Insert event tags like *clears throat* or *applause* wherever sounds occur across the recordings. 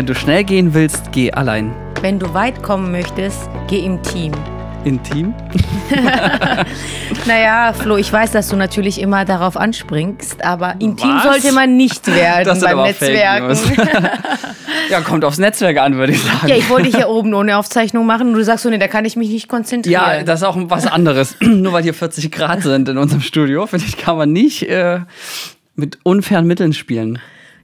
Wenn du schnell gehen willst, geh allein. Wenn du weit kommen möchtest, geh im Team. Intim? *laughs* Naja, Flo, ich weiß, dass du natürlich immer darauf anspringst, aber intim Was? sollte man nicht werden Das beim Netzwerken. *laughs* Ja, kommt aufs Netzwerk an, würde ich sagen. Ja, ich wollte hier oben ohne Aufzeichnung machen und du sagst so, nee, da kann ich mich nicht konzentrieren. Ja, das ist auch was anderes. *clears throat* Nur weil hier 40 Grad sind in unserem Studio, finde ich, kann man nicht äh, mit unfairen Mitteln spielen.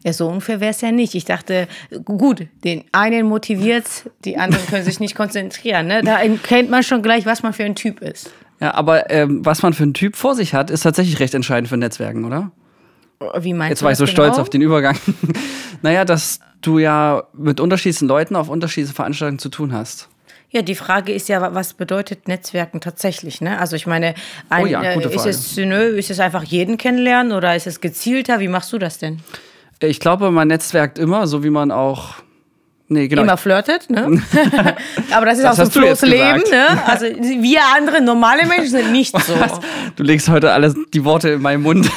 Ja, so ungefähr wäre es ja nicht. Ich dachte, gut, den einen motiviert, die anderen können sich nicht konzentrieren. Ne? Da kennt man schon gleich, was man für ein Typ ist. Ja, aber ähm, was man für einen Typ vor sich hat, ist tatsächlich recht entscheidend für Netzwerken, oder? Wie meinst Jetzt du war ich so stolz genau? auf den Übergang. *laughs* naja, dass du ja mit unterschiedlichen Leuten auf unterschiedlichen Veranstaltungen zu tun hast. Ja, die Frage ist ja, was bedeutet Netzwerken tatsächlich? Ne? Also ich meine, ein, Oh ja, äh, ist, es, nö, ist es einfach jeden kennenlernen oder ist es gezielter? Wie machst du das denn? Ich glaube, man netzwerkt immer, so wie man auch. Nee, genau. Immer flirtet, ne? *laughs* *laughs* Aber das ist Das du jetzt Flo's Leben, ne? Also wir andere normale Menschen sind nicht so. *laughs* Du legst heute alles die Worte in meinen Mund.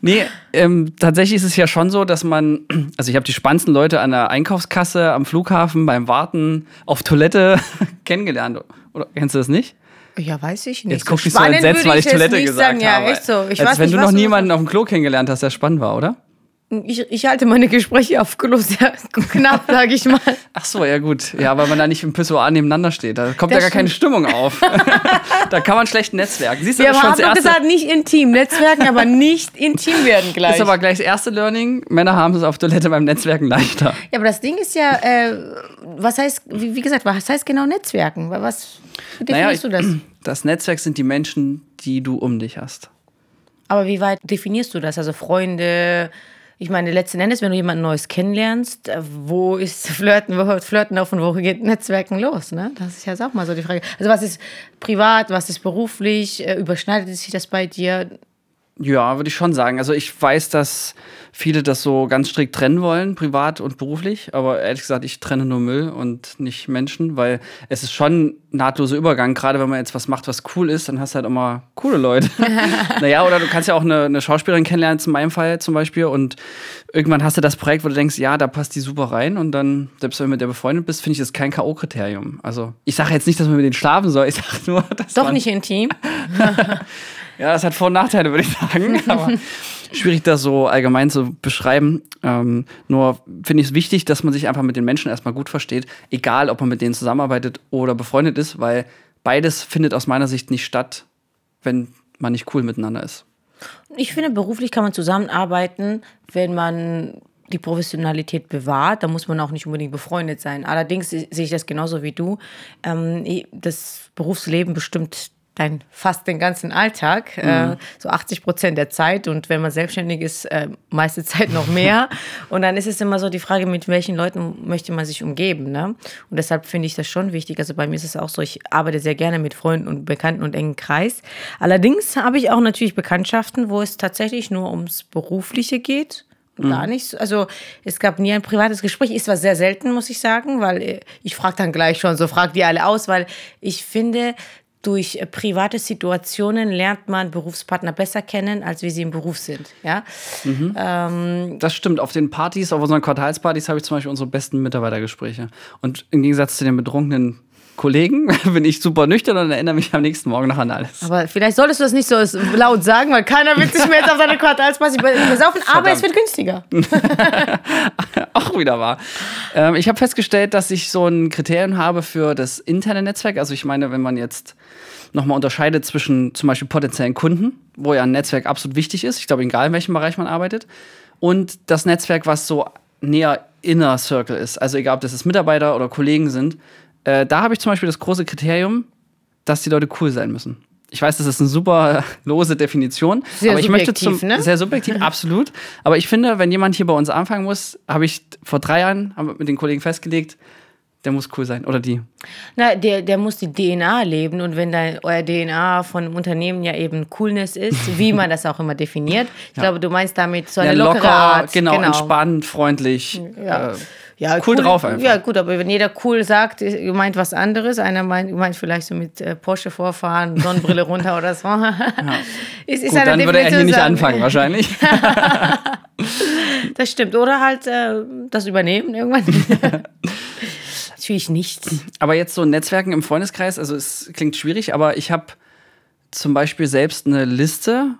nee, ähm, tatsächlich ist es ja schon so, dass man, *clears throat* also ich habe die spannendsten Leute an der Einkaufskasse, am Flughafen, beim Warten, auf Toilette kennengelernt. Oder kennst du das nicht? Ja, weiß ich nicht. Jetzt guck so so entsetzt, weil ich Toilette gesagt sagen. Ja, habe. echt so. Ich Als weiß wenn nicht, du noch niemanden auf dem Klo kennengelernt hast, der spannend war, oder? Ich, ich halte meine Gespräche auf Klo sehr knapp, *laughs* sage ich mal. Ach so, ja gut. Ja, weil man da nicht im Pissoir nebeneinander steht. Da kommt Das ja gar keine stimmt. Stimmung auf. *laughs* *laughs* da kann man schlecht netzwerken. Siehst du, Wir das haben das doch gesagt, nicht intim. Netzwerken, aber nicht intim werden gleich. ist aber gleich das erste Learning. Männer haben es auf Toilette beim Netzwerken leichter. Ja, aber das Ding ist ja, äh, was heißt, wie, wie gesagt, was heißt genau Netzwerken? Was wie Naja, definierst du das? *clears throat* Das Netzwerk sind die Menschen, die du um dich hast. Aber wie weit definierst du das? Also Freunde, ich meine, letzten Endes, wenn du jemanden Neues kennenlernst, äh, wo ist *laughs* Flirten, wo hört Flirten auf und wo geht Netzwerken los? Ne? Das ist ja auch mal so die Frage. Also was ist privat, was ist beruflich? Äh, Überschneidet sich das bei dir? Ja, würde ich schon sagen. Also ich weiß, dass viele das so ganz strikt trennen wollen, privat und beruflich. Aber ehrlich gesagt, ich trenne nur Müll und nicht Menschen, weil es ist schon ein nahtloser Übergang. Gerade wenn man jetzt was macht, was cool ist, dann hast du halt immer coole Leute. *laughs* naja, oder du kannst ja auch eine, eine Schauspielerin kennenlernen, in meinem Fall zum Beispiel. Und irgendwann hast du das Projekt, wo du denkst, ja, da passt die super rein. Und dann, selbst wenn du mit der befreundet bist, finde ich das kein K.O.-Kriterium. Also ich sage jetzt nicht, dass man mit denen schlafen soll. Ich sage nur, dass Doch nicht intim. *laughs* *laughs* ja, das hat Vor- und Nachteile, würde ich sagen. *laughs* Aber schwierig, das so allgemein zu beschreiben. Ähm, nur finde ich es wichtig, dass man sich einfach mit den Menschen erstmal gut versteht, egal ob man mit denen zusammenarbeitet oder befreundet ist, weil beides findet aus meiner Sicht nicht statt, wenn man nicht cool miteinander ist. Ich finde, beruflich kann man zusammenarbeiten, wenn man die Professionalität bewahrt. Da muss man auch nicht unbedingt befreundet sein. Allerdings se- sehe ich das genauso wie du. Ähm, das Berufsleben bestimmt dein fast den ganzen Alltag, äh, so 80 Prozent der Zeit und wenn man selbstständig ist, äh, meiste Zeit noch mehr. *laughs* und dann ist es immer so die Frage, mit welchen Leuten möchte man sich umgeben. Ne? Und deshalb finde ich das schon wichtig. Also bei mir ist es auch so, ich arbeite sehr gerne mit Freunden und Bekannten und engen Kreis. Allerdings habe ich auch natürlich Bekanntschaften, wo es tatsächlich nur ums Berufliche geht. und Gar nichts. Also es gab nie ein privates Gespräch. Ist zwar sehr selten, muss ich sagen, weil äh, ich frage dann gleich schon, so fragt die alle aus, weil ich finde, durch äh, private Situationen lernt man Berufspartner besser kennen, als wie sie im Beruf sind. Ja? Das stimmt. Auf den Partys, auf unseren Quartalspartys habe ich zum Beispiel unsere besten Mitarbeitergespräche. Und im Gegensatz zu den betrunkenen Kollegen *laughs* bin ich super nüchtern und erinnere mich am nächsten Morgen noch an alles. Aber vielleicht solltest du das nicht so laut sagen, weil keiner wird sich mehr jetzt auf deine Quartalsparty besaufen, aber es wird günstiger. *laughs* auch wieder wahr. Ähm, ich habe festgestellt, dass ich so ein Kriterium habe für das interne Netzwerk. Also ich meine, wenn man jetzt nochmal unterscheidet zwischen zum Beispiel potenziellen Kunden, wo ja ein Netzwerk absolut wichtig ist, ich glaube, egal in welchem Bereich man arbeitet, und das Netzwerk, was so näher Inner Circle ist, also egal, ob das Mitarbeiter oder Kollegen sind, äh, da habe ich zum Beispiel das große Kriterium, dass die Leute cool sein müssen. Ich weiß, das ist eine super *laughs* lose Definition, Sehr aber ich möchte subjektiv, zum ne? sehr subjektiv, *laughs* absolut. Aber ich finde, wenn jemand hier bei uns anfangen muss, habe ich vor drei Jahren mit den Kollegen festgelegt, der muss cool sein oder die. Na, der, der muss die DNA leben und wenn dein, euer DNA von einem Unternehmen ja eben Coolness ist, *laughs* wie man das auch immer definiert, ich glaube, du meinst damit so eine Ja, lockere Art. genau, entspannt, freundlich. Ja. Äh, Ja, cool drauf einfach. Ja, gut, aber wenn jeder cool sagt, meint was anderes. Einer meint, meint vielleicht so mit äh, Porsche vorfahren, *laughs* Sonnenbrille runter oder so. es *laughs* ist gut, eine dann würde er hier nicht anfangen, wahrscheinlich. *laughs* Das stimmt. Oder halt äh, das übernehmen irgendwann. Natürlich nicht. Aber jetzt so Netzwerken im Freundeskreis, also es klingt schwierig, aber ich habe zum Beispiel selbst eine Liste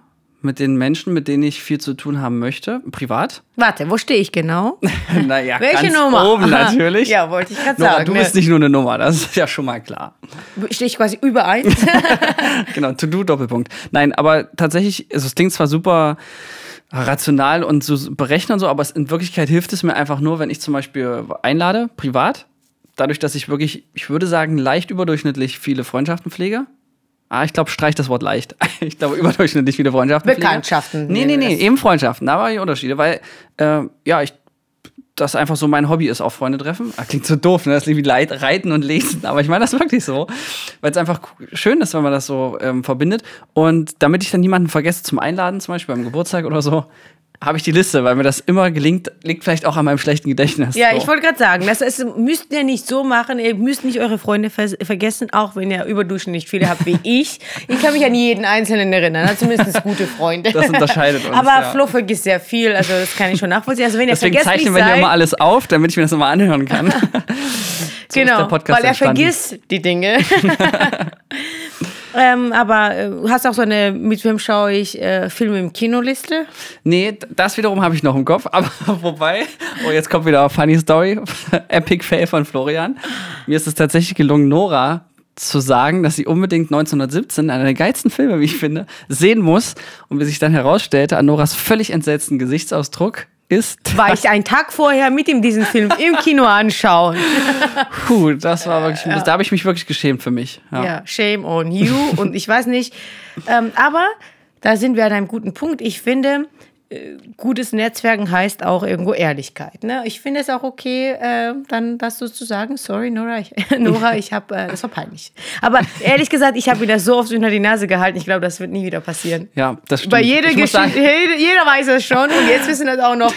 mit den Menschen, mit denen ich viel zu tun haben möchte, privat. *laughs* Warte, wo stehe ich genau? *laughs* naja, Welche ganz Nummer? oben natürlich. Ja, wollte ich gerade sagen. du bist nicht nur eine Nummer, das ist ja schon mal klar. Stehe ich quasi über eins? *laughs* genau, To-Do-Doppelpunkt. Nein, aber tatsächlich, also es klingt zwar super rational und so berechnen und so, aber es, in Wirklichkeit hilft es mir einfach nur, wenn ich zum Beispiel einlade, privat, dadurch, dass ich wirklich, ich würde sagen, leicht überdurchschnittlich viele Freundschaften pflege. Ah, ich glaube, streich das Wort leicht. *laughs* Ich glaube, überdurchschnittlich viele Freundschaften. Bekanntschaften Nee, nee, nee, das. eben Freundschaften. Da war die Unterschiede, weil, äh, ja, ich, das einfach so mein Hobby ist, auch Freunde treffen. Ah, klingt so doof, ne? Das ist wie Reiten und Lesen, aber ich meine das wirklich so, weil es einfach schön ist, wenn man das so ähm, verbindet. Und damit ich dann niemanden vergesse zum Einladen, zum Beispiel beim Geburtstag oder so, habe ich die Liste, weil mir das immer gelingt, liegt vielleicht auch an meinem schlechten Gedächtnis. Ja, so. ich wollte gerade sagen, das ist, müsst ihr nicht so machen, ihr müsst nicht eure Freunde vers vergessen, auch wenn ihr überdurchschnittlich viele habt wie ich. Ich kann mich an jeden Einzelnen erinnern, also zumindest *laughs* gute Freunde. Das unterscheidet uns, Aber ja. Flo vergisst sehr viel, also das kann ich schon nachvollziehen. Also wenn ihr Deswegen zeichnen wir seid, immer alles auf, damit ich mir das immer anhören kann. *laughs* *laughs* so genau, weil er entstanden. vergisst die Dinge. Ähm, aber äh, du hast auch so eine, mit wem schaue ich äh, Filme im Kinoliste? Nee, das wiederum habe ich noch im Kopf. *laughs* Aber wobei, oh, jetzt kommt wieder eine Funny Story. *laughs* Epic Fail von Florian. Mir ist es tatsächlich gelungen, Nora zu sagen, dass sie unbedingt 1917, einer der geilsten Filme, wie ich finde, sehen muss. Und wie sich dann herausstellte, an Noras völlig entsetzten Gesichtsausdruck ist. War ich einen Tag vorher mit ihm diesen Film im Kino anschauen. Puh, das war wirklich, da habe ich mich wirklich geschämt für mich. Ja. Ja, shame on you. Und ich weiß nicht. Ähm, aber da sind wir an einem guten Punkt. Ich finde, gutes Netzwerken heißt auch irgendwo Ehrlichkeit. Ne? Ich finde es auch okay, äh, dann das so zu sagen. Sorry, Nora, ich, *laughs* Nora, ich habe, äh, das war peinlich. Aber ehrlich gesagt, ich habe mir das so oft unter die Nase gehalten. Ich glaube, das wird nie wieder passieren. Ja, das stimmt. Bei jeder Geschichte, jeder, jeder weiß es schon und jetzt wissen das auch noch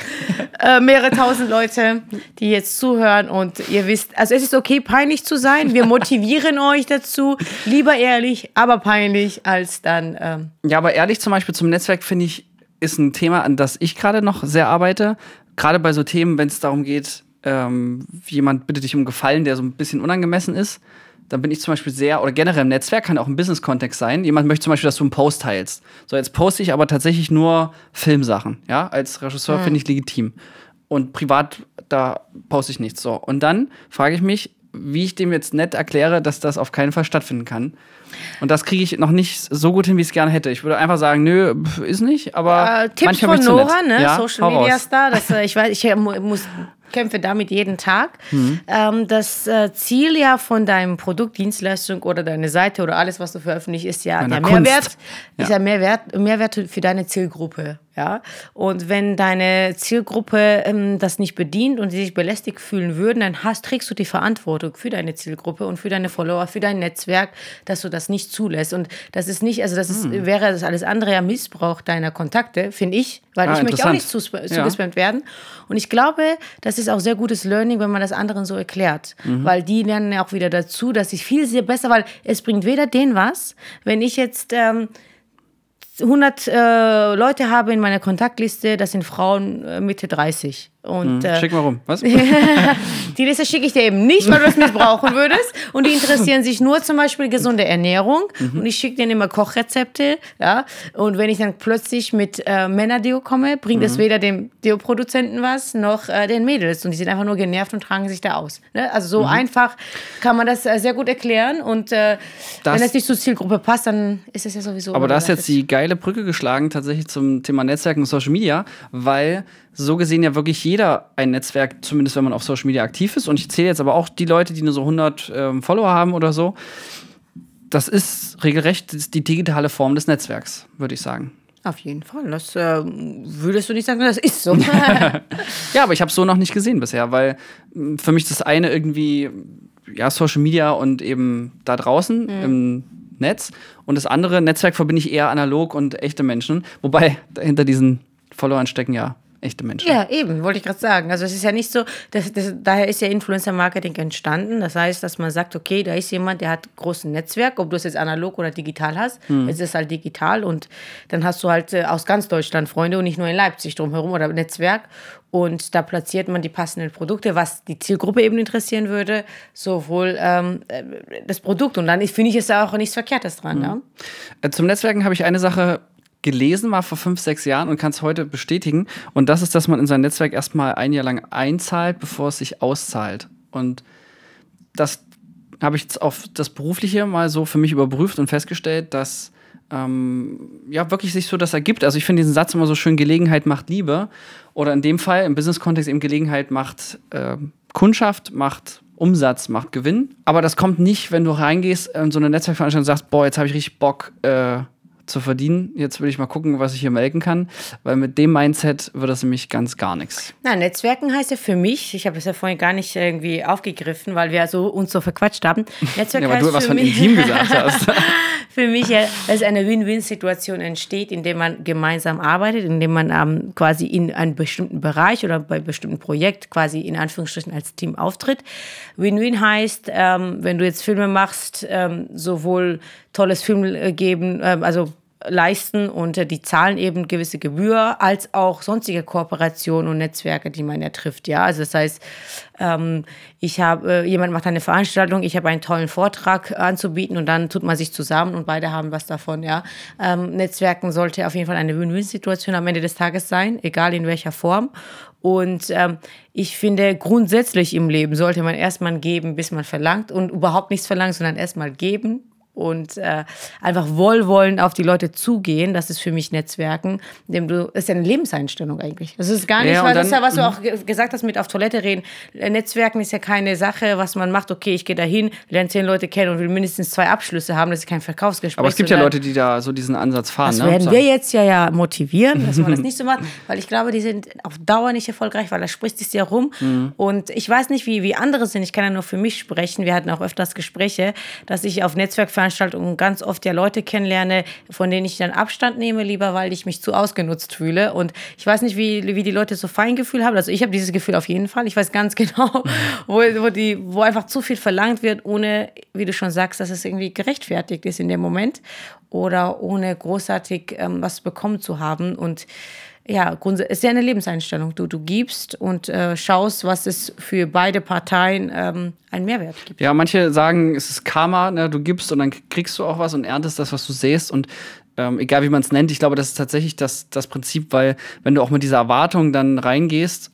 äh, mehrere tausend Leute, die jetzt zuhören und ihr wisst, also es ist okay, peinlich zu sein. Wir motivieren euch dazu, lieber ehrlich, aber peinlich, als dann. Ähm, Ja, aber ehrlich zum Beispiel zum Netzwerk finde ich, ist ein Thema, an das ich gerade noch sehr arbeite. Gerade bei so Themen, wenn es darum geht, ähm, jemand bittet dich um Gefallen, der so ein bisschen unangemessen ist, dann bin ich zum Beispiel sehr, oder generell im Netzwerk, kann auch im Business-Kontext sein. Jemand möchte zum Beispiel, dass du einen Post teilst. So, jetzt poste ich aber tatsächlich nur Filmsachen. Ja, als Regisseur finde ich legitim. Und privat, da poste ich nichts. So. Und dann frage ich mich, wie ich dem jetzt nett erkläre, dass das auf keinen Fall stattfinden kann. Und das kriege ich noch nicht so gut hin, wie ich es gerne hätte. Ich würde einfach sagen, nö, ist nicht, aber äh, Tipps manchmal von. Nora, ne? Ja, Social Media. Star. Das, äh, ich weiß, ich äh, mu- muss kämpfe damit jeden Tag. Mhm. Ähm, das äh, Ziel ja von deinem Produkt, Dienstleistung oder deine Seite oder alles, was du veröffentlichst, ist ja Meiner der Kunst. Mehrwert, ist Ja. ja Mehrwert, Mehrwert für deine Zielgruppe. Ja? Und wenn deine Zielgruppe ähm, das nicht bedient und sie sich belästigt fühlen würden, dann hast, trägst du die Verantwortung für deine Zielgruppe und für deine Follower, für dein Netzwerk, dass du das nicht zulässt. Und das ist nicht, also das ist, Hm. wäre das alles andere ja Missbrauch deiner Kontakte, finde ich, weil Ah, ich möchte auch nicht zus- Ja. zugespammt werden. Und ich glaube, das ist auch sehr gutes Learning, wenn man das anderen so erklärt. Mhm. Weil die lernen ja auch wieder dazu, dass ich viel sehr besser, weil es bringt weder denen was, wenn ich jetzt ähm, 100 äh, Leute habe in meiner Kontaktliste, das sind Frauen äh, Mitte 30. Und äh, Schick mal rum. Was? *laughs* die Liste schicke ich dir eben nicht, weil du es missbrauchen würdest. Und die interessieren sich nur zum Beispiel gesunde Ernährung. Und ich schicke denen immer Kochrezepte. Ja? Und wenn ich dann plötzlich mit äh, Männerdeo komme, bringt es weder dem Deo-Produzenten was, noch äh, den Mädels. Und die sind einfach nur genervt und tragen sich da aus. Ne? Also so einfach kann man das äh, sehr gut erklären. Und äh, Das- wenn es nicht zur Zielgruppe passt, dann ist es ja sowieso. Aber da ist jetzt die geile Brücke geschlagen, tatsächlich zum Thema Netzwerken und Social Media, weil so gesehen ja wirklich jeder ein Netzwerk, zumindest wenn man auf Social Media aktiv ist. Und ich zähle jetzt aber auch die Leute, die nur so 100 ähm, Follower haben oder so. Das ist regelrecht die digitale Form des Netzwerks, würde ich sagen. Auf jeden Fall. Das äh, würdest du nicht sagen, das ist so. *laughs* *laughs* Ja, aber ich habe es so noch nicht gesehen bisher, weil mh, für mich das eine irgendwie ja Social Media und eben da draußen im Netz und das andere Netzwerk verbinde ich eher analog und echte Menschen, wobei hinter diesen Followern stecken ja echte Menschen. Ja, eben, wollte ich gerade sagen. Also es ist ja nicht so, das, das, daher ist ja Influencer-Marketing entstanden. Das heißt, dass man sagt, okay, da ist jemand, der hat großes Netzwerk, ob du es jetzt analog oder digital hast. Hm. Jetzt ist es halt digital und dann hast du halt äh, aus ganz Deutschland Freunde und nicht nur in Leipzig drumherum oder Netzwerk. Und da platziert man die passenden Produkte, was die Zielgruppe eben interessieren würde, sowohl ähm, äh, das Produkt. Und dann finde ich es auch nichts Verkehrtes dran. Mhm. Ja? Äh, zum Netzwerken habe ich eine Sache gelesen mal vor fünf, sechs Jahren und kann es heute bestätigen. Und das ist, dass man in sein Netzwerk erstmal ein Jahr lang einzahlt, bevor es sich auszahlt. Und das habe ich jetzt auf das Berufliche mal so für mich überprüft und festgestellt, dass ähm, ja wirklich sich so das ergibt. Also ich finde diesen Satz immer so schön, Gelegenheit macht Liebe. Oder in dem Fall, im Business-Kontext eben Gelegenheit macht äh, Kundschaft, macht Umsatz, macht Gewinn. Aber das kommt nicht, wenn du reingehst in so eine Netzwerkveranstaltung und sagst, boah, jetzt habe ich richtig Bock, äh, zu verdienen. Jetzt will ich mal gucken, was ich hier melken kann, weil mit dem Mindset wird das nämlich ganz gar nichts. Na, Netzwerken heißt ja für mich, ich habe das ja vorhin gar nicht irgendwie aufgegriffen, weil wir so, uns so verquatscht haben. *laughs* Netzwerk ja, weil du was von intim gesagt hast. *laughs* für mich ja, dass eine Win-Win-Situation entsteht, indem man gemeinsam arbeitet, indem man ähm, quasi in einem bestimmten Bereich oder bei einem bestimmten Projekt quasi in Anführungsstrichen als Team auftritt. Win-Win heißt, ähm, wenn du jetzt Filme machst, ähm, sowohl tolles Film äh, geben, äh, also leisten und die zahlen eben gewisse Gebühr, als auch sonstige Kooperationen und Netzwerke, die man ja trifft. Ja, also das heißt, ähm, ich habe, äh, jemand macht eine Veranstaltung, ich habe einen tollen Vortrag anzubieten und dann tut man sich zusammen und beide haben was davon. Ja, ähm, Netzwerken sollte auf jeden Fall eine Win-Win-Situation am Ende des Tages sein, egal in welcher Form. Und ähm, ich finde, grundsätzlich im Leben sollte man erstmal geben, bis man verlangt und überhaupt nichts verlangt, sondern erstmal geben und äh, einfach wohlwollend auf die Leute zugehen. Das ist für mich Netzwerken, indem du, das ist ja eine Lebenseinstellung eigentlich. Das ist gar nicht, ja, weil dann, das ist ja, was du auch gesagt hast mit auf Toilette reden. Netzwerken ist ja keine Sache, was man macht, okay, ich gehe dahin, lerne zehn Leute kennen und will mindestens zwei Abschlüsse haben, das ist kein Verkaufsgespräch. Aber es gibt ja Leute, die da so diesen Ansatz fahren. Das ne? werden wir jetzt ja, ja motivieren, dass man das *laughs* nicht so macht, weil ich glaube, die sind auf Dauer nicht erfolgreich, weil da spricht es ja rum. Mhm. Und ich weiß nicht, wie, wie andere sind, ich kann ja nur für mich sprechen. Wir hatten auch öfters Gespräche, dass ich auf Netzwerkveranstaltungen Veranstaltungen ganz oft ja Leute kennenlerne, von denen ich dann Abstand nehme, lieber weil ich mich zu ausgenutzt fühle. Und ich weiß nicht, wie, wie die Leute so Feingefühl haben. Also ich habe dieses Gefühl auf jeden Fall. Ich weiß ganz *laughs* genau, wo, wo, die, wo einfach zu viel verlangt wird, ohne, wie du schon sagst, dass es irgendwie gerechtfertigt ist in dem Moment oder ohne großartig ähm, was bekommen zu haben. Und ja, ist ja eine Lebenseinstellung. Du, du gibst und äh, schaust, was es für beide Parteien ähm, einen Mehrwert gibt. Ja, manche sagen, es ist Karma, ne? du gibst und dann kriegst du auch was und erntest das, was du säst. Und ähm, egal wie man es nennt, ich glaube, das ist tatsächlich das, das Prinzip, weil wenn du auch mit dieser Erwartung dann reingehst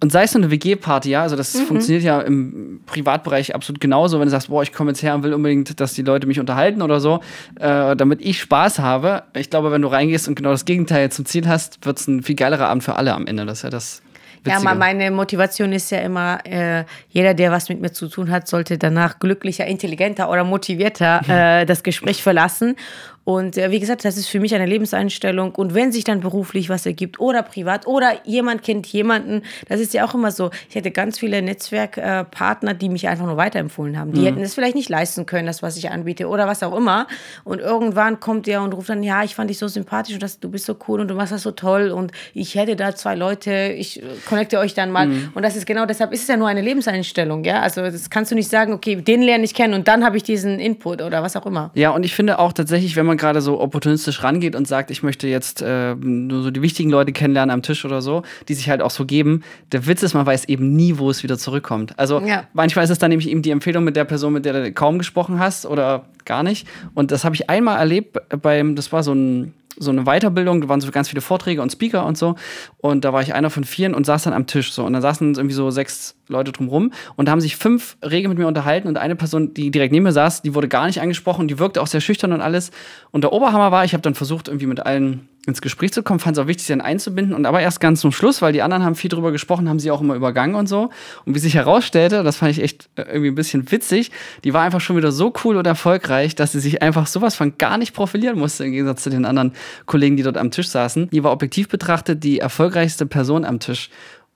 und sei es nur eine WG-Party, ja, also das mhm. funktioniert ja im Privatbereich absolut genauso, wenn du sagst, boah, ich komme jetzt her und will unbedingt, dass die Leute mich unterhalten oder so, äh, damit ich Spaß habe. Ich glaube, wenn du reingehst und genau das Gegenteil zum Ziel hast, wird es ein viel geilerer Abend für alle am Ende. Das ist ja das. Witzige. Ja, meine Motivation ist ja immer, äh, jeder, der was mit mir zu tun hat, sollte danach glücklicher, intelligenter oder motivierter *laughs* äh, das Gespräch verlassen. Und äh, wie gesagt, das ist für mich eine Lebenseinstellung. Und wenn sich dann beruflich was ergibt oder privat oder jemand kennt jemanden, das ist ja auch immer so. Ich hätte ganz viele Netzwerkpartner, äh, die mich einfach nur weiterempfohlen haben. Die mhm. hätten es vielleicht nicht leisten können, das, was ich anbiete oder was auch immer. Und irgendwann kommt der und ruft dann, ja, ich fand dich so sympathisch und das, du bist so cool und du machst das so toll und ich hätte da zwei Leute, ich äh, connecte euch dann mal. Mhm. Und das ist genau deshalb ist es ja nur eine Lebenseinstellung, ja. Also das kannst du nicht sagen, okay, den lerne ich kennen und dann habe ich diesen Input oder was auch immer. Ja, und ich finde auch tatsächlich, wenn man man gerade so opportunistisch rangeht und sagt, ich möchte jetzt äh, nur so die wichtigen Leute kennenlernen am Tisch oder so, die sich halt auch so geben. Der Witz ist, man weiß eben nie, wo es wieder zurückkommt. Also ja. manchmal ist es dann nämlich eben die Empfehlung mit der Person, mit der du kaum gesprochen hast oder gar nicht. Und das habe ich einmal erlebt beim, das war so ein so eine Weiterbildung, da waren so ganz viele Vorträge und Speaker und so. Und da war ich einer von vieren und saß dann am Tisch so. Und da saßen irgendwie so sechs Leute drumrum und da haben sich fünf rege mit mir unterhalten und eine Person, die direkt neben mir saß, die wurde gar nicht angesprochen, die wirkte auch sehr schüchtern und alles. Und der Oberhammer war, ich habe dann versucht, irgendwie mit allen ins Gespräch zu kommen, fand es auch wichtig, sie dann einzubinden. Und aber erst ganz zum Schluss, weil die anderen haben viel drüber gesprochen, haben sie auch immer übergangen und so. Und wie sich herausstellte, das fand ich echt äh, irgendwie ein bisschen witzig, die war einfach schon wieder so cool und erfolgreich, dass sie sich einfach sowas von gar nicht profilieren musste, im Gegensatz zu den anderen Kollegen, die dort am Tisch saßen. Die war objektiv betrachtet die erfolgreichste Person am Tisch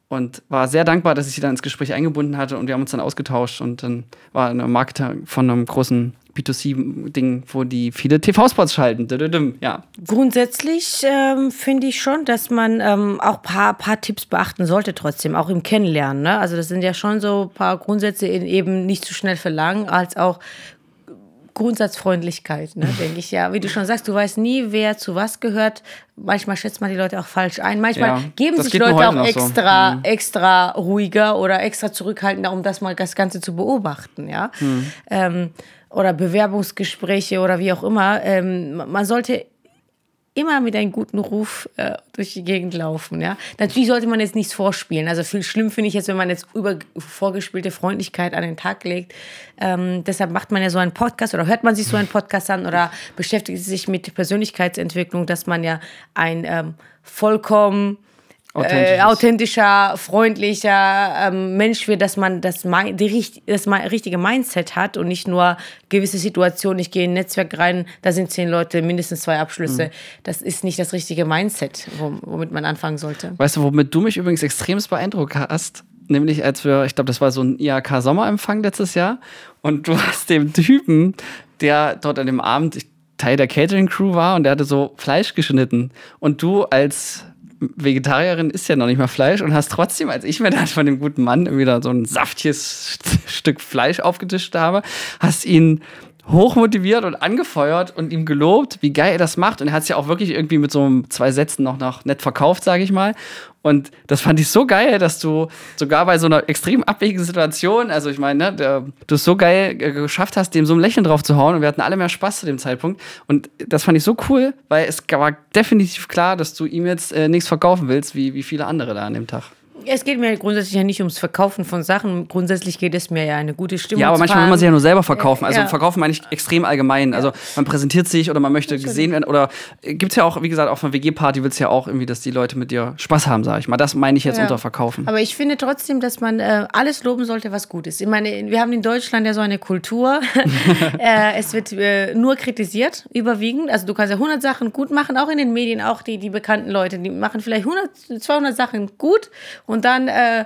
und war sehr dankbar, dass ich sie dann ins Gespräch eingebunden hatte und wir haben uns dann ausgetauscht und dann war eine Marketer von einem großen B2C-Ding, wo die viele TV-Spots schalten. Ja. Grundsätzlich ähm, finde ich schon, dass man ähm, auch ein paar, paar Tipps beachten sollte, trotzdem, auch im Kennenlernen. Ne? Also, das sind ja schon so ein paar Grundsätze, in eben nicht zu schnell verlangen, als auch Grundsatzfreundlichkeit, ne, *laughs* denke ich ja. Wie du schon sagst, du weißt nie, wer zu was gehört. Manchmal schätzt man die Leute auch falsch ein. Manchmal Ja, geben sich Leute auch noch so. extra, Mhm. extra ruhiger oder extra zurückhaltender, um das mal das Ganze zu beobachten, ja. Mhm. Ähm, oder Bewerbungsgespräche oder wie auch immer. Ähm, man sollte immer mit einem guten Ruf äh, durch die Gegend laufen. Ja? Natürlich sollte man jetzt nichts vorspielen. Also viel schlimm finde ich jetzt, wenn man jetzt über vorgespielte Freundlichkeit an den Tag legt. Ähm, deshalb macht man ja so einen Podcast oder hört man sich so einen Podcast an oder beschäftigt sich mit Persönlichkeitsentwicklung, dass man ja ein ähm, vollkommen äh, authentischer, freundlicher ähm, Mensch wird, dass man das, die, das richtige Mindset hat und nicht nur gewisse Situationen, ich gehe in ein Netzwerk rein, da sind zehn Leute, mindestens zwei Abschlüsse. Mhm. Das ist nicht das richtige Mindset, wom- womit man anfangen sollte. Weißt du, womit du mich übrigens extremst beeindruckt hast? Nämlich als wir, ich glaube, das war so ein IHK-Sommerempfang letztes Jahr. Und du hast dem Typen, der dort an dem Abend Teil der Catering-Crew war und der hatte so Fleisch geschnitten. Und du als Vegetarierin isst ja noch nicht mal Fleisch und hast trotzdem, als ich mir dann von dem guten Mann wieder so ein saftiges Stück Fleisch aufgetischt habe, hast ihn hochmotiviert und angefeuert und ihm gelobt, wie geil er das macht. Und er hat es ja auch wirklich irgendwie mit so zwei Sätzen noch, noch nett verkauft, sage ich mal. Und das fand ich so geil, dass du sogar bei so einer extrem abwegigen Situation, also ich meine, ne, du es so geil geschafft hast, dem so ein Lächeln drauf zu hauen. Und wir hatten alle mehr Spaß zu dem Zeitpunkt. Und das fand ich so cool, weil es war definitiv klar, dass du ihm jetzt äh, nichts verkaufen willst, wie, wie viele andere da an dem Tag. Es geht mir grundsätzlich ja nicht ums Verkaufen von Sachen. Grundsätzlich geht es mir ja eine gute Stimmung Ja, aber manchmal will man sich ja nur selber verkaufen. Also Ja. verkaufen meine ich extrem allgemein. Also man präsentiert sich oder man möchte gesehen werden. Oder gibt es ja auch, wie gesagt, auf einer WG-Party willst du ja auch irgendwie, dass die Leute mit dir Spaß haben, sage ich mal. Das meine ich jetzt Ja. unter Verkaufen. Aber ich finde trotzdem, dass man äh, alles loben sollte, was gut ist. Ich meine, wir haben in Deutschland ja so eine Kultur. *laughs* *laughs* äh, es wird äh, nur kritisiert, überwiegend. Also du kannst ja 100 Sachen gut machen, auch in den Medien, auch die, die bekannten Leute, die machen vielleicht 100, 200 Sachen gut und dann äh,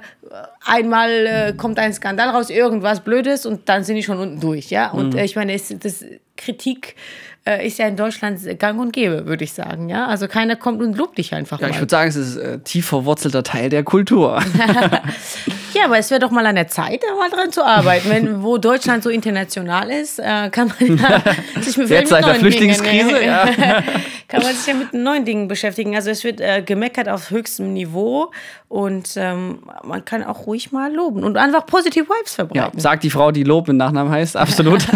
einmal äh, kommt ein Skandal raus, irgendwas Blödes und dann sind die schon unten durch. Ja? Und äh, ich meine, es, das Kritik äh, ist ja in Deutschland gang und gäbe, würde ich sagen. Ja? Also keiner kommt und lobt dich einfach Ja, mal. ich würde sagen, es ist äh, tief verwurzelter Teil der Kultur. *laughs* *laughs* Ja, aber es wäre doch mal an der Zeit, da mal dran zu arbeiten. Wenn, wo Deutschland so international ist, äh, kann man ja *laughs* sich mit, Jetzt seit der neuen Dingen, Flüchtlingskrise, äh, ja. *laughs* kann man sich ja mit neuen Dingen beschäftigen. Also es wird äh, gemeckert auf höchstem Niveau und ähm, man kann auch ruhig mal loben und einfach positive Vibes Ja, verbreiten. sagt die Frau, die Lob mit Nachnamen heißt, absolut.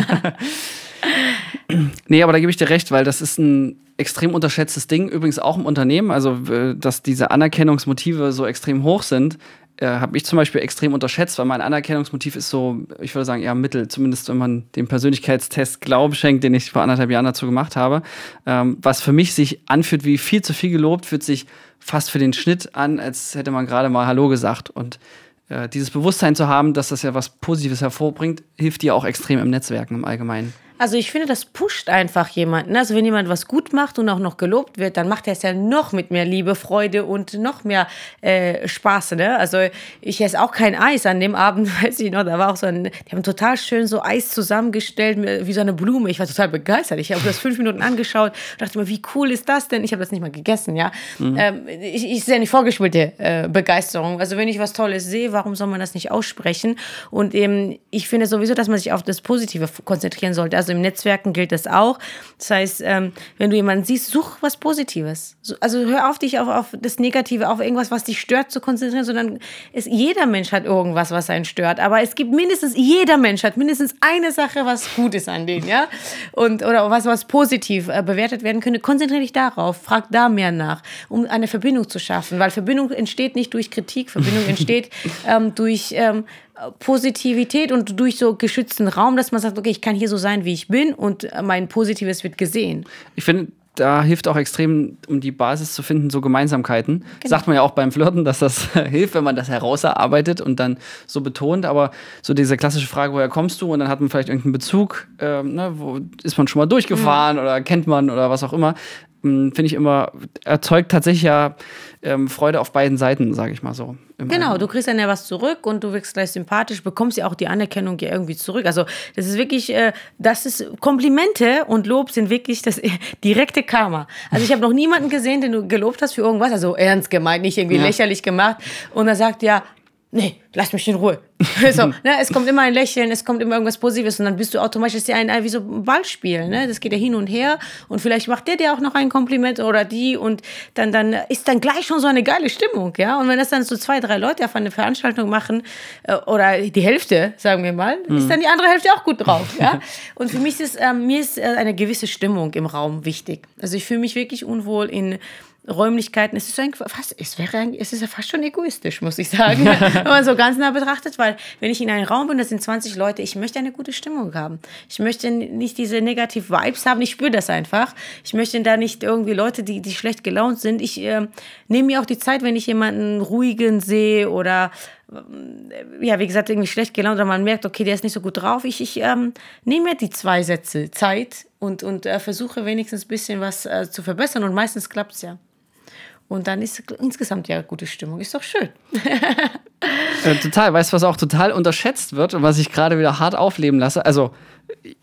*laughs* nee, aber da gebe ich dir recht, weil das ist ein extrem unterschätztes Ding, übrigens auch im Unternehmen, also äh, dass diese Anerkennungsmotive so extrem hoch sind, äh, habe ich zum Beispiel extrem unterschätzt, weil mein Anerkennungsmotiv ist so, ich würde sagen, eher Mittel, zumindest wenn man dem Persönlichkeitstest Glauben schenkt, den ich vor anderthalb Jahren dazu gemacht habe. Ähm, was für mich sich anfühlt wie viel zu viel gelobt, fühlt sich fast für den Schnitt an, als hätte man gerade mal Hallo gesagt und äh, dieses Bewusstsein zu haben, dass das ja was Positives hervorbringt, hilft dir auch extrem im Netzwerken im Allgemeinen. Also ich finde, das pusht einfach jemanden. Also wenn jemand was gut macht und auch noch gelobt wird, dann macht er es ja noch mit mehr Liebe, Freude und noch mehr äh, Spaß. Ne? Also ich esse auch kein Eis an dem Abend, *laughs* weiß ich noch, da war auch so ein, die haben total schön so Eis zusammengestellt, wie so eine Blume. Ich war total begeistert. Ich habe das fünf Minuten angeschaut und dachte mir, wie cool ist das denn? Ich habe das nicht mal gegessen, ja. Ähm, ich, ich sehe eine vorgespielte äh, Begeisterung. Also wenn ich was Tolles sehe, warum soll man das nicht aussprechen? Und ähm, ich finde sowieso, dass man sich auf das Positive konzentrieren sollte. Also im Netzwerken gilt das auch. Das heißt, ähm, wenn du jemanden siehst, such was Positives. So- Also hör auf, dich auf, auf das Negative, auf irgendwas, was dich stört, zu konzentrieren, sondern es, jeder Mensch hat irgendwas, was einen stört. Aber es gibt mindestens, jeder Mensch hat mindestens eine Sache, was gut ist an denen, ja? Und, oder was, was positiv äh, bewertet werden könnte. Konzentriere dich darauf, frag da mehr nach, um eine Verbindung zu schaffen. Weil Verbindung entsteht nicht durch Kritik, Verbindung *laughs* entsteht ähm, durch ähm, Positivität und durch so geschützten Raum, dass man sagt, okay, ich kann hier so sein, wie ich bin und äh, mein Positives wird gesehen. Ich finde, da hilft auch extrem, um die Basis zu finden, so Gemeinsamkeiten. Sagt man ja auch beim Flirten, dass das *laughs* hilft, wenn man das herausarbeitet und dann so betont. Aber so diese klassische Frage, woher kommst du? Und dann hat man vielleicht irgendeinen Bezug, ähm, ne, wo ist man schon mal durchgefahren oder kennt man oder was auch immer. hm, finde ich immer, erzeugt tatsächlich ja ähm, Freude auf beiden Seiten, sage ich mal so. Genau, du kriegst dann ja was zurück und du wirkst gleich sympathisch, bekommst ja auch die Anerkennung ja irgendwie zurück. Also das ist wirklich, äh, das ist Komplimente und Lob sind wirklich das *laughs* direkte Karma. Also ich habe noch niemanden gesehen, den du gelobt hast für irgendwas, also ernst gemeint, nicht irgendwie ja. lächerlich gemacht und er sagt ja, nee, lass mich in Ruhe. *laughs* so, ne, es kommt immer ein Lächeln, es kommt immer irgendwas Positives und dann bist du automatisch, das ist ein, wie so ein Ballspiel, ne? das geht ja hin und her und vielleicht macht der dir auch noch ein Kompliment oder die und dann, dann ist dann gleich schon so eine geile Stimmung, ja, und wenn das dann so zwei, drei Leute auf eine Veranstaltung machen äh, oder die Hälfte, sagen wir mal, mhm. ist dann die andere Hälfte auch gut drauf, ja, *laughs* und für mich ist, äh, mir ist äh, eine gewisse Stimmung im Raum wichtig, also ich fühle mich wirklich unwohl in Räumlichkeiten. Es ist, ein, fast, es, wäre, es ist ja fast schon egoistisch, muss ich sagen, *laughs* wenn man so ganz nah betrachtet, weil wenn ich in einem Raum bin, das sind 20 Leute, ich möchte eine gute Stimmung haben. Ich möchte nicht diese negativ Vibes haben, ich spüre das einfach. Ich möchte da nicht irgendwie Leute, die, die schlecht gelaunt sind. Ich äh, nehme mir auch die Zeit, wenn ich jemanden ruhigen sehe oder ja, wie gesagt, irgendwie schlecht gelaunt oder man merkt, okay, der ist nicht so gut drauf. Ich, ich ähm, nehme mir die zwei Sätze Zeit und, und äh, versuche wenigstens ein bisschen was äh, zu verbessern und meistens klappt es ja. Und dann ist insgesamt ja gute Stimmung. Ist doch schön. äh, total. Weißt du, was auch total unterschätzt wird und was ich gerade wieder hart aufleben lasse? Also,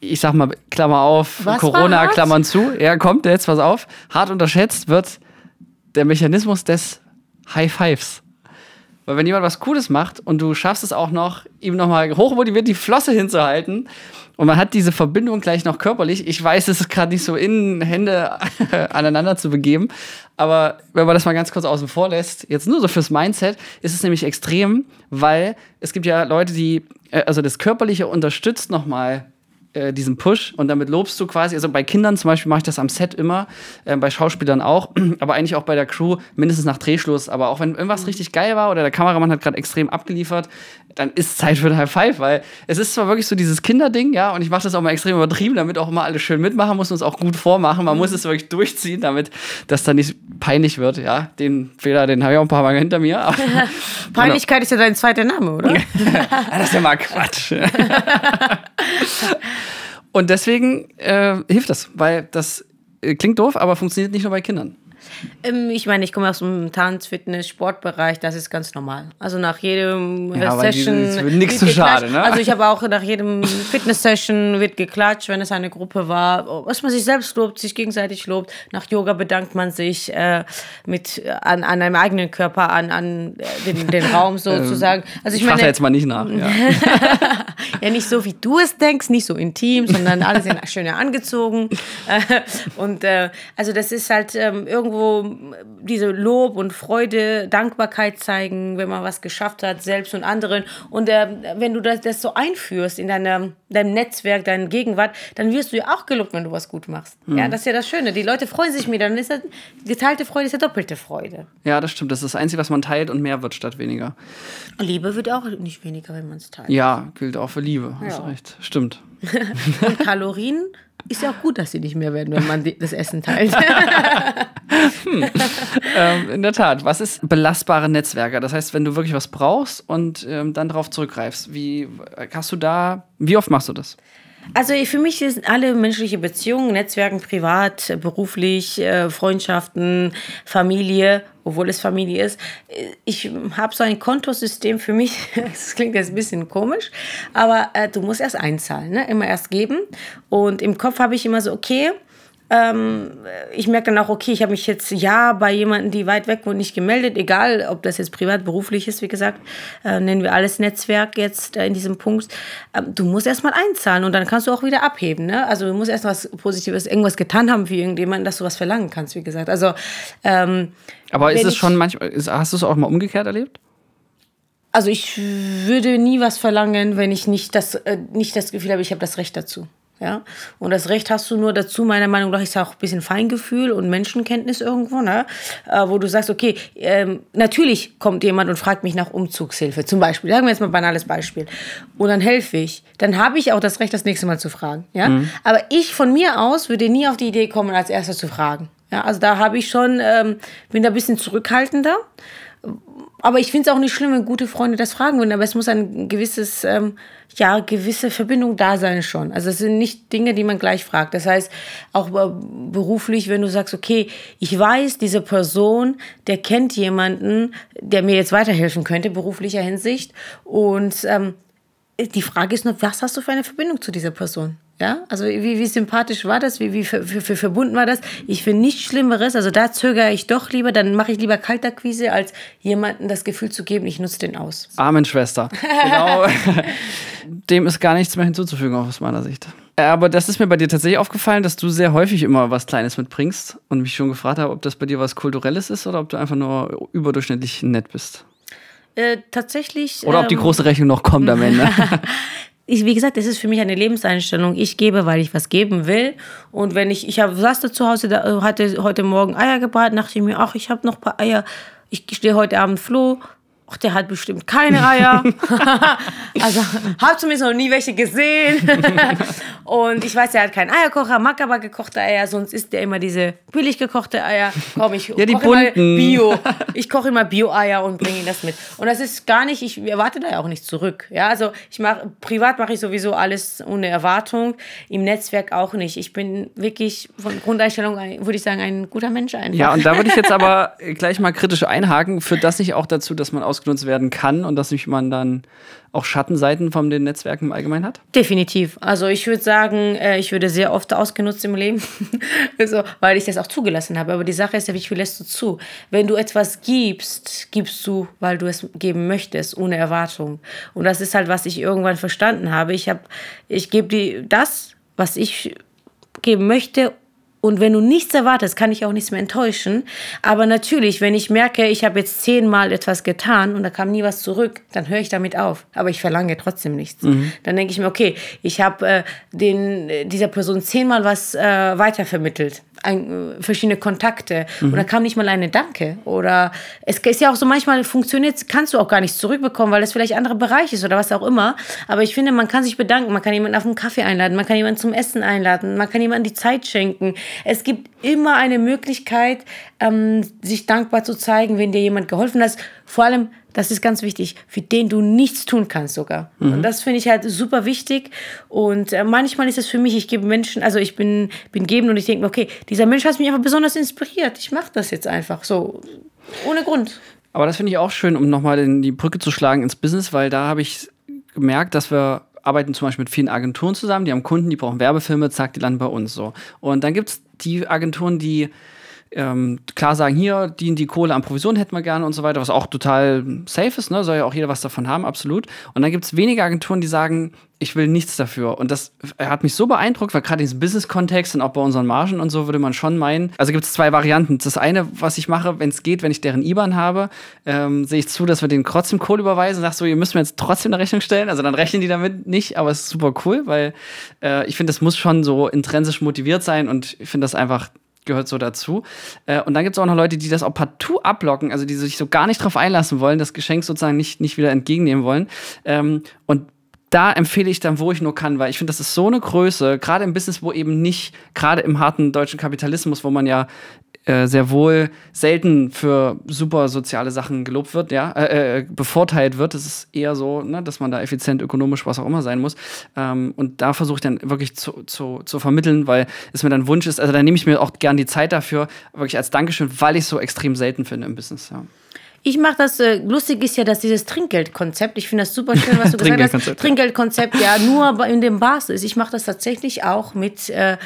ich sag mal, Klammer auf, was Corona, Klammern zu. Ja, kommt jetzt was auf. Hart unterschätzt wird der Mechanismus des High Fives. Weil wenn jemand was Cooles macht und du schaffst es auch noch, ihm nochmal hochmotiviert die Flosse hinzuhalten und man hat diese Verbindung gleich noch körperlich. Ich weiß, es ist gerade nicht so in Hände *laughs* aneinander zu begeben, aber wenn man das mal ganz kurz außen vor lässt, jetzt nur so fürs Mindset, ist es nämlich extrem, weil es gibt ja Leute, die, äh, also das Körperliche unterstützt nochmal äh, diesen Push und damit lobst du quasi, also bei Kindern zum Beispiel mache ich das am Set immer, äh, bei Schauspielern auch, *clears throat* aber eigentlich auch bei der Crew, mindestens nach Drehschluss, aber auch wenn irgendwas mhm. richtig geil war oder der Kameramann hat gerade extrem abgeliefert, dann ist Zeit für ein High Five, weil es ist zwar wirklich so dieses Kinderding, ja, und ich mache das auch mal extrem übertrieben, damit auch immer alle schön mitmachen, muss es auch gut vormachen, man muss mhm. es wirklich durchziehen, damit das dann nicht peinlich wird, ja, den Fehler, den habe ich auch ein paar Mal hinter mir. *laughs* Peinlichkeit ist ja dein zweiter Name, oder? *laughs* das ist ja mal Quatsch. *laughs* Und deswegen äh, hilft das, weil das äh, klingt doof, aber funktioniert nicht nur bei Kindern. Ähm, ich meine, ich komme aus dem Tanz-, Fitness-, Sportbereich, das ist ganz normal. Also nach jedem ja, Session. Nichts zu schade, ne? Also ich habe auch nach jedem Fitness-Session wird geklatscht, wenn es eine Gruppe war. Was man sich selbst lobt, sich gegenseitig lobt. Nach Yoga bedankt man sich äh, mit, an, an einem eigenen Körper, an, an äh, den, den Raum *laughs* sozusagen. Also ich, ich meine. jetzt mal nicht nach. Ja. *laughs* ja, nicht so wie du es denkst, nicht so intim, sondern alle sind schön angezogen. *laughs* und äh, also das ist halt ähm, irgendwo diese Lob und Freude, Dankbarkeit zeigen, wenn man was geschafft hat, selbst und anderen. Und äh, wenn du das, das so einführst in deine, deinem Netzwerk, deine Gegenwart, dann wirst du ja auch gelobt, wenn du was gut machst. Mhm. Ja, das ist ja das Schöne. Die Leute freuen sich mehr. Dann ist das, geteilte Freude ist ja doppelte Freude. Ja, das stimmt. Das ist das Einzige, was man teilt und mehr wird statt weniger. Liebe wird auch nicht weniger, wenn man es teilt. Ja, gilt auch für Liebe. Hast ja. recht. Stimmt. *laughs* und Kalorien ist ja auch gut, dass sie nicht mehr werden, wenn man das Essen teilt. *laughs* hm. ähm, in der Tat. Was ist belastbare Netzwerke? Das heißt, wenn du wirklich was brauchst und ähm, dann darauf zurückgreifst, wie hast du da, wie oft machst du das? Also für mich sind alle menschliche Beziehungen, Netzwerken, privat, beruflich, äh, Freundschaften, Familie, obwohl es Familie ist. Ich habe so ein Kontosystem für mich. *laughs* Das klingt jetzt ein bisschen komisch, aber äh, du musst erst einzahlen, ne? immer erst geben. Und im Kopf habe ich immer so, okay, ähm, ich merke dann auch, okay, ich habe mich jetzt ja bei jemandem, die weit weg wohnt, nicht gemeldet, egal ob das jetzt privat, beruflich ist, wie gesagt, äh, nennen wir alles Netzwerk jetzt äh, in diesem Punkt. Ähm, du musst erstmal einzahlen und dann kannst du auch wieder abheben. Ne? Also du musst erst was Positives, irgendwas getan haben für irgendjemanden, dass du was verlangen kannst, wie gesagt. Also, ähm, Aber ist es schon manchmal, ist, hast du es auch mal umgekehrt erlebt? Also ich würde nie was verlangen, wenn ich nicht das, äh, nicht das Gefühl habe, ich habe das Recht dazu. Ja? Und das Recht hast du nur dazu, meiner Meinung nach, ist auch ein bisschen Feingefühl und Menschenkenntnis irgendwo, ne? Äh, wo du sagst, okay, ähm, natürlich kommt jemand und fragt mich nach Umzugshilfe, zum Beispiel. Sagen wir jetzt mal ein banales Beispiel. Und dann helfe ich. Dann habe ich auch das Recht, das nächste Mal zu fragen. Ja? Mhm. Aber ich von mir aus würde nie auf die Idee kommen, als erstes zu fragen. Ja? Also da habe ich schon, ähm, bin da ein bisschen zurückhaltender. Aber ich finde es auch nicht schlimm, wenn gute Freunde das fragen würden, aber es muss ein gewisses, ähm, ja, gewisse Verbindung da sein schon. Also es sind nicht Dinge, die man gleich fragt. Das heißt, auch beruflich, wenn du sagst, okay, ich weiß, diese Person, der kennt jemanden, der mir jetzt weiterhelfen könnte, beruflicher Hinsicht. Und ähm, die Frage ist nur, was hast du für eine Verbindung zu dieser Person? Ja, also wie, wie sympathisch war das, wie, wie für, für, für verbunden war das? Ich finde nichts Schlimmeres, also da zögere ich doch lieber, dann mache ich lieber Kaltakquise, als jemandem das Gefühl zu geben, ich nutze den aus. Amen, Schwester. genau. *laughs* Dem ist gar nichts mehr hinzuzufügen aus meiner Sicht. Aber das ist mir bei dir tatsächlich aufgefallen, dass du sehr häufig immer was Kleines mitbringst und mich schon gefragt habe, ob das bei dir was Kulturelles ist oder ob du einfach nur überdurchschnittlich nett bist. Äh, tatsächlich. Oder ob die ähm, große Rechnung noch kommt am Ende. *laughs* *laughs* ich, wie gesagt, das ist für mich eine Lebenseinstellung. Ich gebe, weil ich was geben will. Und wenn ich, ich habe, saß da zu Hause, da, hatte heute Morgen Eier gebraten, dachte ich mir, ach, ich habe noch ein paar Eier. Ich stehe heute Abend Floh, ach, der hat bestimmt keine Eier. *laughs* also, habe zumindest noch nie welche gesehen. *laughs* und ich weiß, er hat keinen Eierkocher, mag aber gekochte Eier, sonst isst der immer diese billig gekochte Eier. Komm, ich *laughs* ja, die koche immer Bio. Ich koche immer Bio-Eier und bringe ihm das mit. Und das ist gar nicht, ich erwarte da ja auch nicht zurück. Ja, also ich mache, privat mache ich sowieso alles ohne Erwartung, im Netzwerk auch nicht. Ich bin wirklich von Grundeinstellung, würde ich sagen, ein guter Mensch einfach. Ja, und da würde ich jetzt aber gleich mal kritisch einhaken. Führt das nicht auch dazu, dass man aus ausgenutzt werden kann und dass man dann auch Schattenseiten von den Netzwerken im Allgemeinen hat? Definitiv. Also ich würde sagen, äh, ich würde sehr oft ausgenutzt im Leben, *laughs* also, weil ich das auch zugelassen habe. Aber die Sache ist ja, wie viel lässt du zu? Wenn du etwas gibst, gibst du, weil du es geben möchtest, ohne Erwartung. Und das ist halt, was ich irgendwann verstanden habe. Ich, hab, ich gebe dir das, was ich geben möchte, und wenn du nichts erwartest, kann ich auch nichts mehr enttäuschen. Aber natürlich, wenn ich merke, ich habe jetzt zehnmal etwas getan und da kam nie was zurück, dann höre ich damit auf. Aber ich verlange trotzdem nichts. Mhm. Dann denke ich mir, okay, ich habe äh, den, äh, dieser Person zehnmal was äh, weitervermittelt ein, verschiedene Kontakte mhm. und da kam nicht mal eine Danke. Oder es ist ja auch so, manchmal funktioniert kannst du auch gar nichts zurückbekommen, weil das vielleicht ein anderer Bereich ist oder was auch immer. Aber ich finde, man kann sich bedanken, man kann jemanden auf einen Kaffee einladen, man kann jemanden zum Essen einladen, man kann jemanden die Zeit schenken. Es gibt immer eine Möglichkeit, ähm, sich dankbar zu zeigen, wenn dir jemand geholfen hat. Vor allem das ist ganz wichtig, für den du nichts tun kannst sogar. Mhm. Und das finde ich halt super wichtig. Und äh, manchmal ist es für mich, ich gebe Menschen, also ich bin, bin gebend und ich denke, okay, dieser Mensch hat mich einfach besonders inspiriert. Ich mache das jetzt einfach so, ohne Grund. Aber das finde ich auch schön, um nochmal die Brücke zu schlagen ins Business, weil da habe ich gemerkt, dass wir arbeiten zum Beispiel mit vielen Agenturen zusammen, die haben Kunden, die brauchen Werbefilme, zack, die landen bei uns so. Und dann gibt es die Agenturen, die ähm, klar sagen, hier, die, die Kohle an Provision hätten wir gerne und so weiter, was auch total safe ist, ne? soll ja auch jeder was davon haben, absolut. Und dann gibt es wenige Agenturen, die sagen, ich will nichts dafür. Und das hat mich so beeindruckt, weil gerade in diesem Business-Kontext und auch bei unseren Margen und so würde man schon meinen, also gibt es zwei Varianten. Das eine, was ich mache, wenn es geht, wenn ich deren IBAN habe, ähm, sehe ich zu, dass wir denen trotzdem Kohle überweisen und sage so, ihr müsst mir jetzt trotzdem eine Rechnung stellen. Also dann rechnen die damit nicht, aber es ist super cool, weil äh, ich finde, das muss schon so intrinsisch motiviert sein und ich finde das einfach gehört so dazu. Äh, und dann gibt es auch noch Leute, die das auch partout ablocken, also die sich so gar nicht drauf einlassen wollen, das Geschenk sozusagen nicht, nicht wieder entgegennehmen wollen. Ähm, und da empfehle ich dann, wo ich nur kann, weil ich finde, das ist so eine Größe, gerade im Business, wo eben nicht, gerade im harten deutschen Kapitalismus, wo man ja äh, sehr wohl selten für super soziale Sachen gelobt wird, ja, äh, äh, bevorteilt wird. Es ist eher so, ne, dass man da effizient, ökonomisch, was auch immer sein muss. Ähm, und da versuche ich dann wirklich zu, zu, zu vermitteln, weil es mir dann Wunsch ist, also da nehme ich mir auch gern die Zeit dafür, wirklich als Dankeschön, weil ich es so extrem selten finde im Business, ja. Ich mache das, äh, lustig ist ja, dass dieses Trinkgeldkonzept, ich finde das super schön, was du *laughs* gesagt hast, Trinkgeldkonzept ja nur in dem Bars ist. Ich mache das tatsächlich auch mit äh,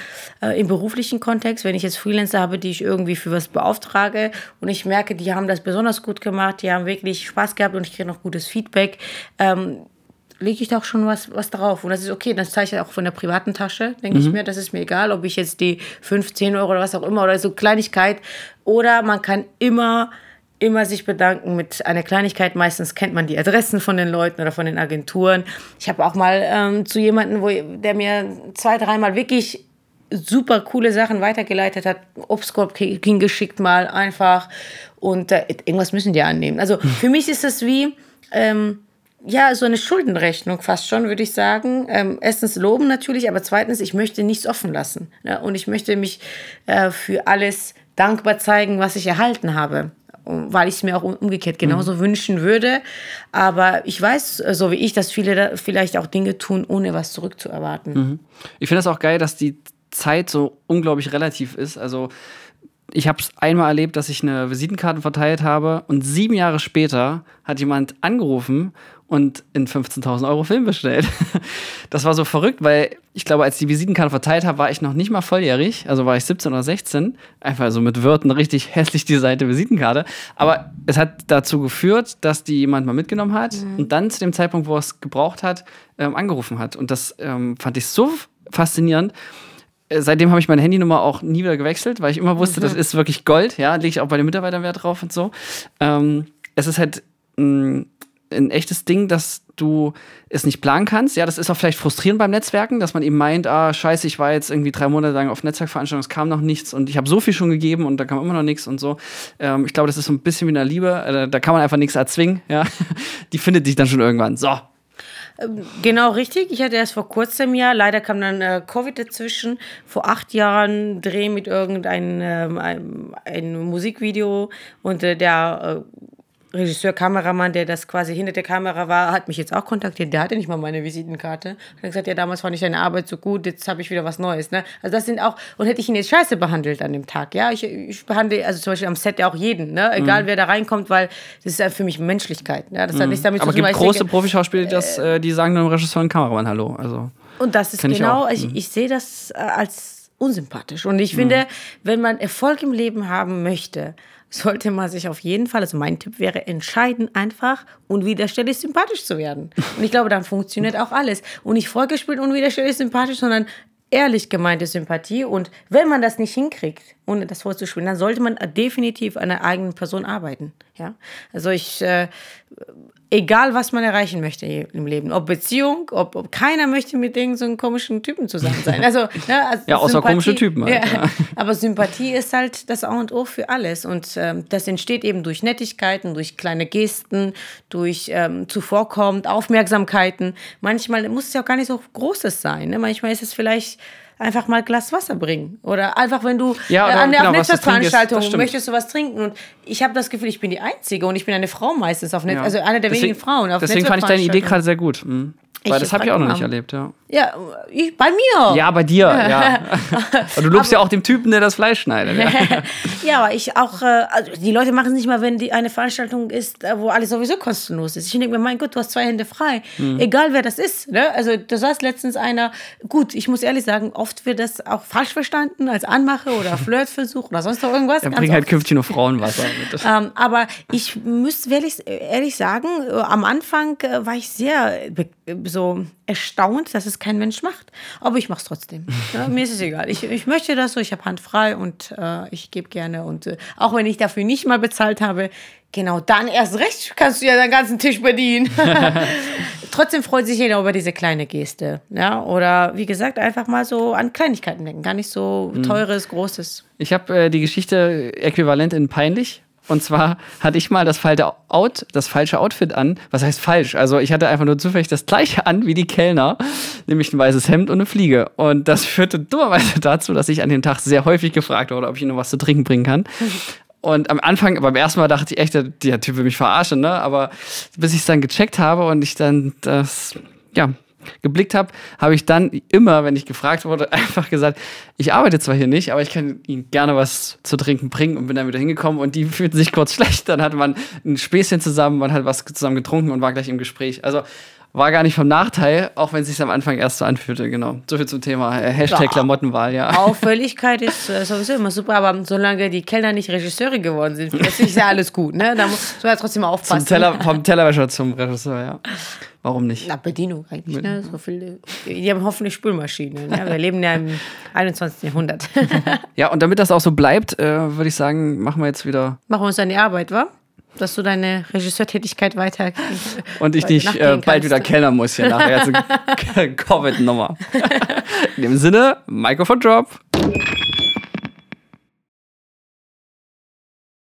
äh, im beruflichen Kontext, wenn ich jetzt Freelancer habe, die ich irgendwie für was beauftrage und ich merke, die haben das besonders gut gemacht, die haben wirklich Spaß gehabt und ich kriege noch gutes Feedback. Ähm, lege ich da auch schon was, was drauf. Und das ist okay, das zahle ich auch von der privaten Tasche, denke mhm. ich mir. Das ist mir egal, ob ich jetzt die 15 Euro oder was auch immer oder so Kleinigkeit. Oder man kann immer immer sich bedanken mit einer Kleinigkeit. Meistens kennt man die Adressen von den Leuten oder von den Agenturen. Ich habe auch mal ähm, zu jemandem, wo, der mir zwei, dreimal wirklich super coole Sachen weitergeleitet hat, Obstkorb hingeschickt mal einfach und äh, irgendwas müssen die annehmen. Also hm. für mich ist das wie ähm, ja so eine Schuldenrechnung fast schon, würde ich sagen. Ähm, erstens loben natürlich, aber zweitens ich möchte nichts offen lassen ja? und ich möchte mich äh, für alles dankbar zeigen, was ich erhalten habe. Weil ich es mir auch umgekehrt genauso mhm. wünschen würde. Aber ich weiß, so wie ich, dass viele da vielleicht auch Dinge tun, ohne was zurückzuerwarten. Mhm. Ich finde es auch geil, dass die Zeit so unglaublich relativ ist. Also ich habe es einmal erlebt, dass ich eine Visitenkarte verteilt habe und sieben Jahre später hat jemand angerufen und in 15.000 Euro Film bestellt. *laughs* Das war so verrückt, weil ich glaube, als die Visitenkarte verteilt habe, war ich noch nicht mal volljährig. Also war ich 17 oder 16. Einfach so mit Wörtern richtig *laughs* hässlich designierte Visitenkarte. Aber es hat dazu geführt, dass die jemand mal mitgenommen hat mhm. und dann zu dem Zeitpunkt, wo er es gebraucht hat, ähm, angerufen hat. Und das ähm, fand ich so faszinierend äh, seitdem habe ich meine Handynummer auch nie wieder gewechselt, weil ich immer wusste, mhm. das ist wirklich Gold. Ja, lege ich auch bei den Mitarbeitern Wert drauf und so. Ähm, es ist halt mh, ein echtes Ding, dass du es nicht planen kannst. Ja, das ist auch vielleicht frustrierend beim Netzwerken, dass man eben meint, ah, scheiße, ich war jetzt irgendwie drei Monate lang auf Netzwerkveranstaltungen, es kam noch nichts und ich habe so viel schon gegeben und da kam immer noch nichts und so. Ähm, ich glaube, das ist so ein bisschen wie eine Liebe. Äh, da kann man einfach nichts erzwingen. *laughs* Ja, die findet sich dann schon irgendwann. So, ähm, genau richtig. Ich hatte erst vor kurzem ja, leider kam dann äh, Covid dazwischen, vor acht Jahren Dreh mit irgendeinem ähm, ein Musikvideo und äh, der äh, Regisseur, Kameramann, der das quasi hinter der Kamera war, hat mich jetzt auch kontaktiert. Der hatte nicht mal meine Visitenkarte. Hat gesagt, ja, damals fand ich deine Arbeit so gut, jetzt habe ich wieder was Neues. Ne? Also das sind auch, und hätte ich ihn jetzt scheiße behandelt an dem Tag, ja. Ich, ich behandle, also zum Beispiel am Set ja auch jeden, ne? Egal mhm. wer da reinkommt, weil das ist ja für mich Menschlichkeit. Ne? Das mhm. hat nichts damit Aber zu tun. Aber es gibt große Profischauspieler, die, das, äh, die sagen dem Regisseur und Kameramann Hallo. Also, und das ist genau, ich, ich, mhm. ich sehe das äh, als unsympathisch. Und ich finde, mhm. wenn man Erfolg im Leben haben möchte, sollte man sich auf jeden Fall, also mein Tipp wäre, entscheiden einfach, unwiderstehlich sympathisch zu werden. Und ich glaube, dann funktioniert auch alles. Und nicht vorgespielt unwiderstehlich sympathisch, sondern ehrlich gemeinte Sympathie. Und wenn man das nicht hinkriegt, ohne das vorzuspielen, dann sollte man definitiv an der eigenen Person arbeiten. Ja? Also ich äh, egal was man erreichen möchte im Leben, ob Beziehung, ob, ob keiner möchte mit irgendeinem so einem komischen Typen zusammen sein. Also, *laughs* ne, also ja, außer Sympathie, komische Typen. Halt, ja. Ja. *laughs* Aber Sympathie ist halt das A und O für alles und ähm, das entsteht eben durch Nettigkeiten, durch kleine Gesten, durch ähm, zuvorkommend Aufmerksamkeiten. Manchmal muss es ja auch gar nicht so Großes sein. Ne? Manchmal ist es vielleicht einfach mal ein Glas Wasser bringen. Oder einfach, wenn du ja, äh, oder, an der genau, Netzwerkveranstaltung möchtest du was trinken. Und ich habe das Gefühl, ich bin die Einzige und ich bin eine Frau meistens auf Netz, ja. also eine der deswegen, wenigen Frauen auf Deswegen fand ich deine Idee gerade sehr gut. Mhm. Weil das habe ich auch noch nicht erlebt, ja. Ja, ich, bei mir. Ja, bei dir, *laughs* ja. Und du lobst ja auch dem Typen, der das Fleisch schneidet. Ja, *laughs* ja aber ich auch, äh, also die Leute machen es nicht mal, wenn die eine Veranstaltung ist, äh, wo alles sowieso kostenlos ist. Ich denke mir, mein Gott, du hast zwei Hände frei. Mhm. Egal wer das ist. Ne? Also da saß letztens einer, gut, ich muss ehrlich sagen, oft wird das auch falsch verstanden als Anmache oder *laughs* Flirtversuch oder sonst noch irgendwas. Dann bring halt künftig nur Frauenwasser mit. ähm, aber ich müsste ehrlich, ehrlich sagen, äh, am Anfang war ich sehr so erstaunt, dass es kein Mensch macht. Aber ich mache es trotzdem. *laughs* Ja, mir ist es egal. Ich, ich möchte das so, ich habe Hand frei und äh, ich gebe gerne. Und äh, auch wenn ich dafür nicht mal bezahlt habe, genau dann erst recht kannst du ja deinen ganzen Tisch bedienen. *laughs* *laughs* trotzdem freut sich jeder über diese kleine Geste. Ja? Oder wie gesagt, einfach mal so an Kleinigkeiten denken. Gar nicht so mhm. teures, großes. Ich habe äh, die Geschichte äquivalent in peinlich und zwar hatte ich mal das, Out, das falsche Outfit an. Was heißt falsch? Also ich hatte einfach nur zufällig das gleiche an wie die Kellner, nämlich ein weißes Hemd und eine Fliege. Und das führte dummerweise *laughs* dazu, dass ich an dem Tag sehr häufig gefragt wurde, ob ich ihnen was zu trinken bringen kann. Und am Anfang, beim ersten Mal dachte ich echt, der, der Typ will mich verarschen, ne? Aber bis ich es dann gecheckt habe und ich dann das, ja, geblickt habe, habe ich dann immer, wenn ich gefragt wurde, *laughs* einfach gesagt, ich arbeite zwar hier nicht, aber ich kann Ihnen gerne was zu trinken bringen und bin dann wieder hingekommen und die *laughs* fühlten sich kurz schlecht. Dann hatte man ein Späßchen zusammen, man hat was zusammen getrunken und war gleich im Gespräch. Also war gar nicht vom Nachteil, auch wenn es sich am Anfang erst so anfühlte, genau. So viel zum Thema äh, Hashtag ja, Klamottenwahl, ja. *laughs* Auffälligkeit ist äh, sowieso immer super, aber solange die Kellner nicht Regisseure geworden sind, ist ja alles gut, ne? Da muss man ja trotzdem aufpassen. Teller, vom Tellerwäscher zum Regisseur, ja. Warum nicht? Na, Bedienung eigentlich, ne? So viele, die haben hoffentlich Spülmaschinen. Ne? Wir leben ja im *laughs* 21. Jahrhundert. ja, und damit das auch so bleibt, äh, würde ich sagen, machen wir jetzt wieder. Machen wir uns an die Arbeit, wa? dass du deine Regisseurtätigkeit weiter *laughs* und ich dich äh, bald wieder kellner muss hier nachher. *laughs* Covid-Nummer. In dem Sinne, Mikrofon Drop.